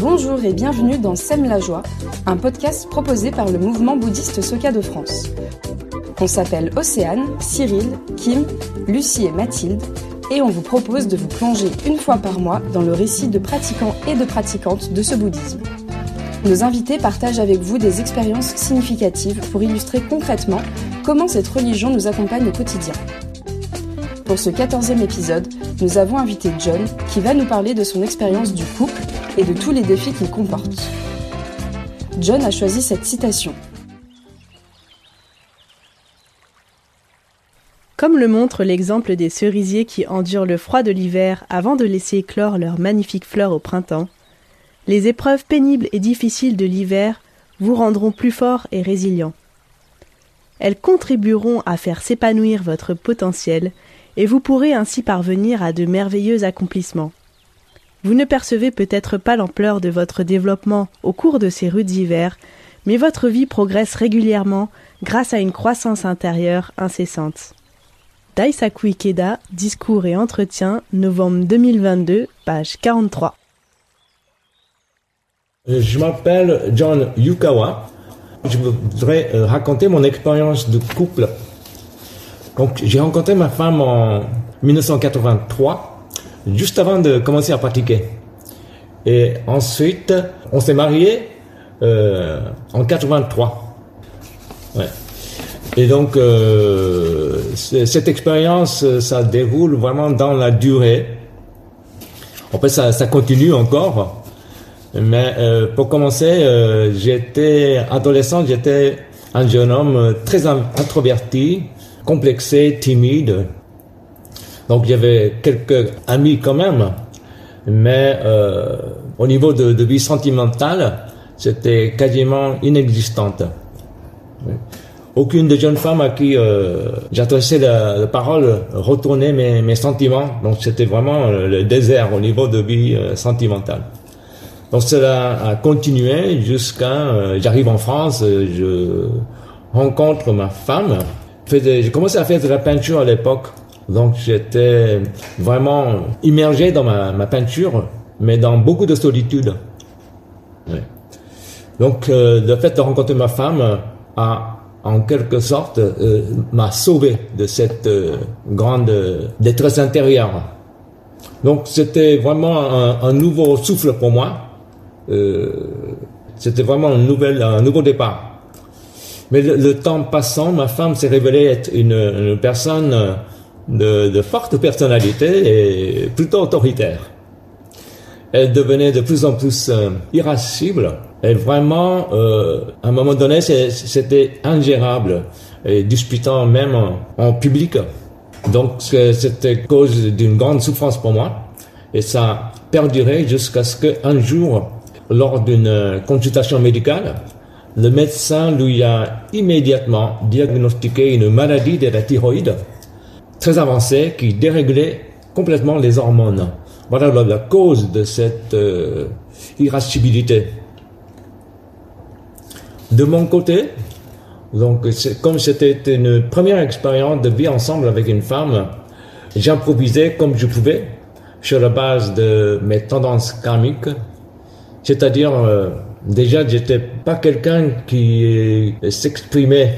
Bonjour et bienvenue dans Sème la joie, un podcast proposé par le mouvement bouddhiste Soka de France. On s'appelle Océane, Cyril, Kim, Lucie et Mathilde et on vous propose de vous plonger une fois par mois dans le récit de pratiquants et de pratiquantes de ce bouddhisme. Nos invités partagent avec vous des expériences significatives pour illustrer concrètement comment cette religion nous accompagne au quotidien. Pour ce quatorzième épisode, nous avons invité John qui va nous parler de son expérience du couple et de tous les défis qu'il comporte. John a choisi cette citation. Comme le montre l'exemple des cerisiers qui endurent le froid de l'hiver avant de laisser éclore leurs magnifiques fleurs au printemps, les épreuves pénibles et difficiles de l'hiver vous rendront plus fort et résilient. Elles contribueront à faire s'épanouir votre potentiel et vous pourrez ainsi parvenir à de merveilleux accomplissements. Vous ne percevez peut-être pas l'ampleur de votre développement au cours de ces rudes hivers, mais votre vie progresse régulièrement grâce à une croissance intérieure incessante. Daisaku Ikeda, Discours et Entretien, novembre 2022, page 43. Je m'appelle John Yukawa. Je voudrais euh, raconter mon expérience de couple. Donc, j'ai rencontré ma femme en 1983, juste avant de commencer à pratiquer. Et ensuite, on s'est marié euh, en 83. Ouais. Et donc, euh, cette expérience, ça déroule vraiment dans la durée. En fait, ça, ça continue encore. Mais euh, pour commencer, j'étais adolescent, j'étais un jeune homme très introverti, complexé, timide. Donc, il y avait quelques amis quand même. Mais euh, au niveau de, vie sentimentale, c'était quasiment inexistante aucune des jeunes femmes à qui euh, j'adressais la, parole retournait mes, sentiments. Donc c'était vraiment euh, le désert au niveau de vie sentimentale. Donc cela a continué jusqu'à j'arrive en France, je rencontre ma femme. J'ai commencé à faire de la peinture à l'époque. Donc j'étais vraiment immergé dans ma, peinture, mais dans beaucoup de solitude. Donc le fait de rencontrer ma femme a en quelque sorte, euh, m'a sauvé de cette euh, grande détresse intérieure. Donc c'était vraiment un, un, nouveau souffle pour moi. Euh, c'était vraiment un, nouvel, un nouveau départ. Mais le, temps passant, ma femme s'est révélée être une, personne de, de, forte personnalité et plutôt autoritaire. Elle devenait de plus en plus euh, irascible et vraiment, euh, à un moment donné, c'était ingérable, et disputant même en, en public. Donc, c'était cause d'une grande souffrance pour moi. Et ça a perduré jusqu'à ce qu'un jour, lors d'une consultation médicale, le médecin lui a immédiatement diagnostiqué une maladie de la thyroïde très avancée qui déréglait complètement les hormones. Voilà la, cause de cette euh, irascibilité. De mon côté, donc comme c'était une première expérience de vie ensemble avec une femme, j'improvisais comme je pouvais sur la base de mes tendances karmiques, c'est-à-dire euh, déjà j'étais pas quelqu'un qui euh, s'exprimait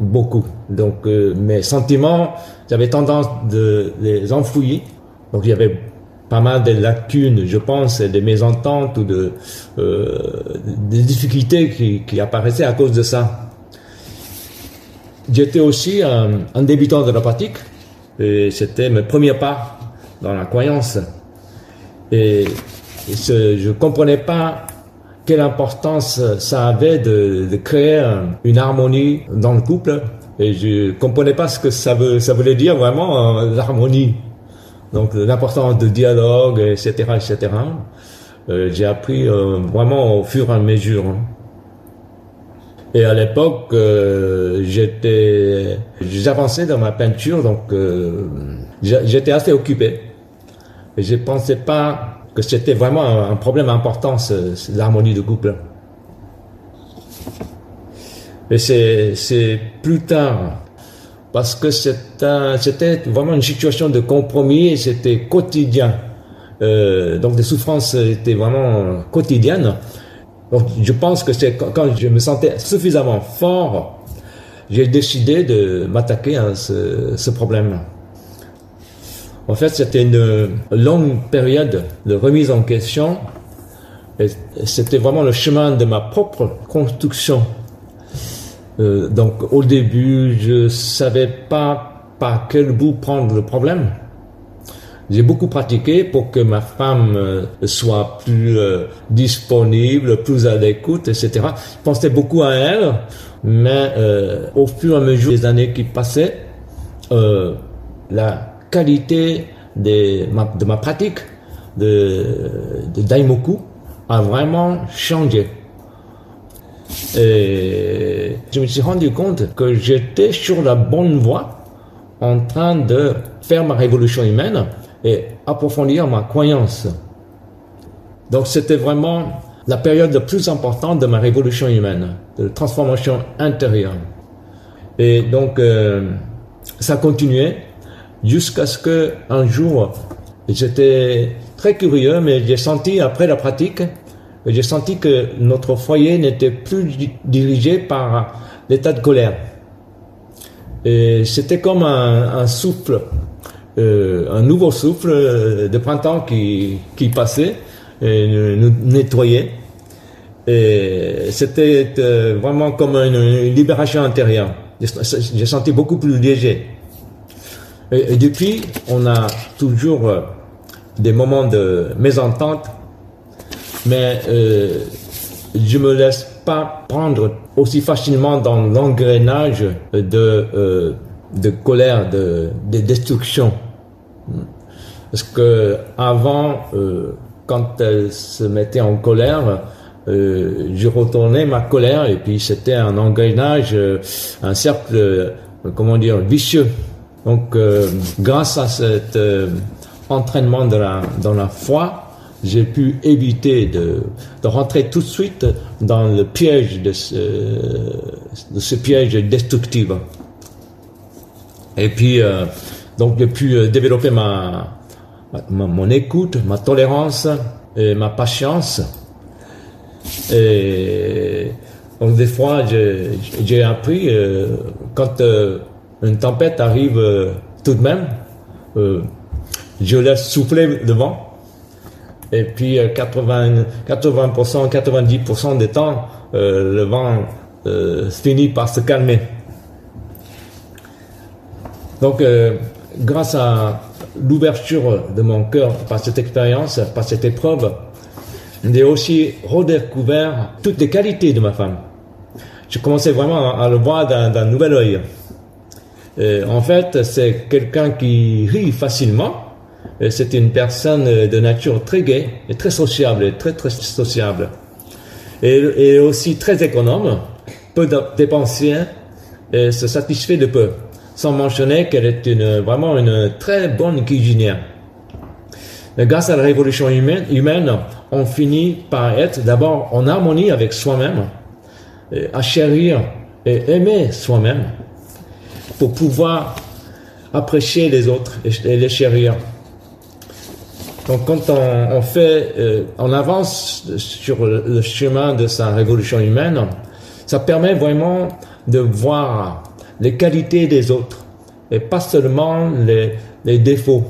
beaucoup, donc euh, mes sentiments j'avais tendance de les enfouir, donc il y avait pas mal de lacunes, je pense, de mésententes ou de euh, difficultés qui, apparaissaient à cause de ça. J'étais aussi un, un, débutant de la pratique et c'était mes premiers pas dans la croyance. Et, et ce, je comprenais pas quelle importance ça avait de, créer une harmonie dans le couple et je comprenais pas ce que ça, veut, ça voulait dire vraiment l'harmonie donc l'importance de dialogue, etc., etc. Euh, j'ai appris euh, vraiment au fur et à mesure. Hein. Et à l'époque, euh, j'étais, j'avançais dans ma peinture, donc euh, j'étais assez occupé. Et je pensais pas que c'était vraiment un, problème important, l'harmonie de couple. Et c'est plus tard, parce que c'était vraiment une situation de compromis et c'était quotidien. Euh, donc des souffrances étaient vraiment quotidiennes. Donc je pense que c'est quand je me sentais suffisamment fort, j'ai décidé de m'attaquer à ce, ce problème. En fait, c'était une longue période de remise en question. C'était vraiment le chemin de ma propre construction. Euh, donc, au début, je savais pas par quel bout prendre le problème. J'ai beaucoup pratiqué pour que ma femme euh, soit plus euh, disponible, plus à l'écoute, etc. Je pensais beaucoup à elle, mais euh, au fur et à mesure des années qui passaient, la qualité de ma, pratique de, de Daimoku a vraiment changé. Et je me suis rendu compte que j'étais sur la bonne voie en train de faire ma révolution humaine et approfondir ma croyance. Donc c'était vraiment la période la plus importante de ma révolution humaine, de transformation intérieure. Et donc euh, ça continuait jusqu'à ce que un jour, j'étais très curieux, mais j'ai senti après la pratique, j'ai senti que notre foyer n'était plus dirigé par l'état de colère. C'était comme un, souffle, euh, un nouveau souffle de printemps qui, qui passait et nous nettoyait. Et c'était euh, vraiment comme une libération intérieure. J'ai senti beaucoup plus léger. Depuis, on a toujours euh, des moments de mésentente, mais euh, je me laisse pas prendre aussi facilement dans l'engrenage de, euh, de colère, de, de, destruction. Parce que avant, euh, quand elle se mettait en colère, je retournais ma colère et puis c'était un engrenage, un cercle, comment dire, vicieux. Donc, euh, grâce à cet euh, entraînement dans la foi, j'ai pu éviter de, rentrer tout de suite dans le piège de ce, piège destructif. Et puis, euh, donc, j'ai pu développer ma, mon écoute, ma tolérance et ma patience. Et donc, des fois, j'ai appris quand une tempête arrive euh, tout de même, euh, je laisse souffler le vent. Et puis 80, 80%, 90% des temps, euh, le vent finit par se calmer. Donc, grâce à l'ouverture de mon cœur par cette expérience, par cette épreuve, j'ai aussi redécouvert toutes les qualités de ma femme. Je commençais vraiment à le voir d'un nouvel œil. Euh, en fait, c'est quelqu'un qui rit facilement. C'est une personne de nature très gaie et très sociable, très très sociable. Et, aussi très économe, peu dépensière et se satisfait de peu. Sans mentionner qu'elle est une, vraiment une très bonne cuisinière. grâce à la révolution humaine, humaine, on finit par être d'abord en harmonie avec soi-même, à chérir et aimer soi-même pour pouvoir apprécier les autres et les chérir. Donc quand on, fait, euh, on avance sur le chemin de sa révolution humaine, ça permet vraiment de voir les qualités des autres et pas seulement les, défauts.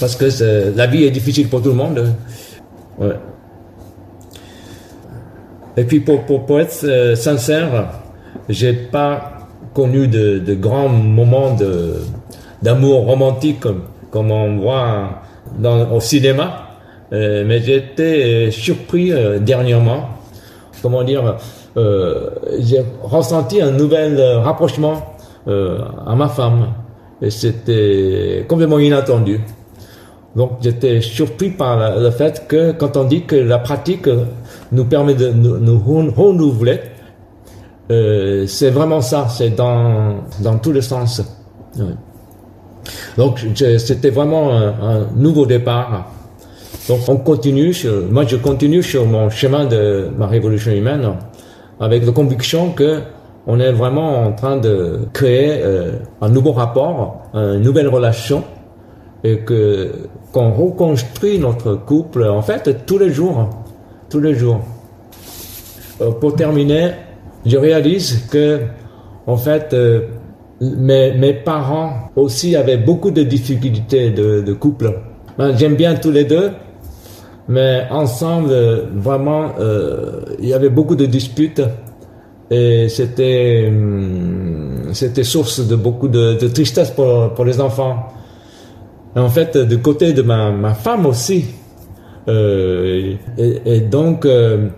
Parce que la vie est difficile pour tout le monde. Ouais. Et puis pour, pour, pour être euh, sincère, j'ai pas connu de, de grands moments d'amour romantique comme, comme, on voit dans, au cinéma. Euh, mais été euh, surpris euh, dernièrement. Comment dire J'ai ressenti un nouvel rapprochement à ma femme. Et c'était complètement inattendu. Donc j'étais surpris par le fait que quand on dit que la pratique nous permet de nous, nous renouveler, euh, c'est vraiment ça, c'est dans, dans tous les sens. Donc c'était vraiment un, nouveau départ. Donc on continue, moi je continue sur mon chemin de ma révolution humaine avec la conviction que on est vraiment en train de créer euh, un nouveau rapport, une nouvelle relation, et que qu'on reconstruit notre couple en fait tous les jours, tous les jours. Euh, pour terminer, je réalise que en fait euh, mes, parents aussi avaient beaucoup de difficultés de, couple. Ben, J'aime bien tous les deux, mais ensemble, vraiment, euh, il y avait beaucoup de disputes et c'était hum, source de beaucoup de, tristesse pour, les enfants. En fait, du côté de ma, femme aussi. Euh, et, donc, euh,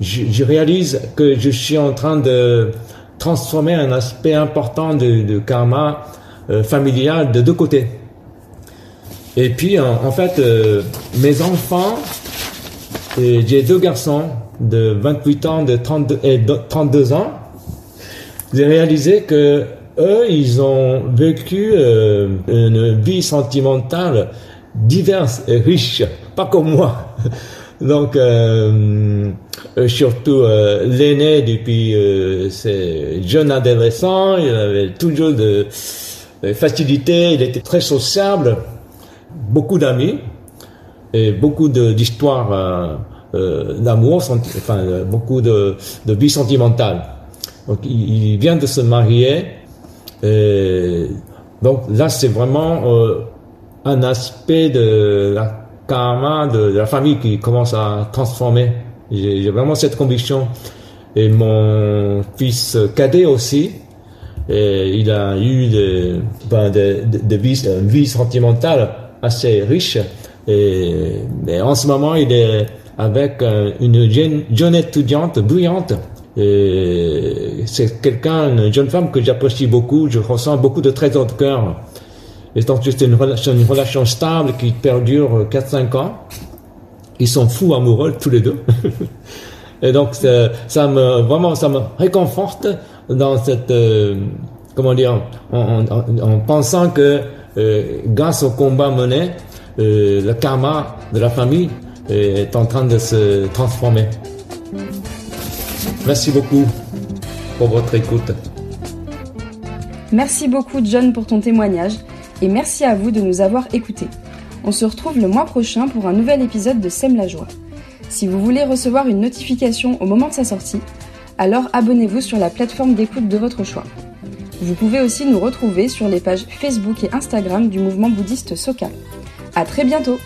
je, réalise que je suis en train de transformer un aspect important de, karma euh, familial de deux côtés. Et puis, en, fait, euh, mes enfants, j'ai deux garçons de 28 ans de 32, et de 32 ans, j'ai réalisé que eux, ils ont vécu euh, une vie sentimentale diverse et riche, pas comme moi. Donc, euh, euh, surtout euh, l'aîné depuis euh, ses jeunes adolescents, il avait toujours de, de facilité, il était très sociable, beaucoup d'amis et beaucoup d'histoires euh, euh, d'amour, enfin beaucoup de, de vie sentimentale. Donc, il, il vient de se marier. Et donc là, c'est vraiment un aspect de la karma de, de la famille qui commence à transformer. J'ai vraiment cette conviction. Et mon fils cadet aussi, et il a eu de, ben, de, de, de vie, une vie sentimentale assez riche. Et, en ce moment, il est avec euh, une jeune, jeune étudiante brillante. C'est quelqu'un, une jeune femme que j'apprécie beaucoup. Je ressens beaucoup de trésors de cœur. Et donc, c'est une relation, stable qui perdure 4-5 ans. Ils sont fous amoureux tous les deux. Et donc, ça, me, vraiment, ça me réconforte dans cette, euh, comment dire, en, en- en- en pensant que euh, grâce au combat mené, euh, le karma de la famille est en train de se transformer. Merci beaucoup pour votre écoute. Merci beaucoup John pour ton témoignage et merci à vous de nous avoir écoutés. On se retrouve le mois prochain pour un nouvel épisode de Sème la joie. Si vous voulez recevoir une notification au moment de sa sortie, alors abonnez-vous sur la plateforme d'écoute de votre choix. Vous pouvez aussi nous retrouver sur les pages Facebook et Instagram du mouvement bouddhiste Soka. À très bientôt!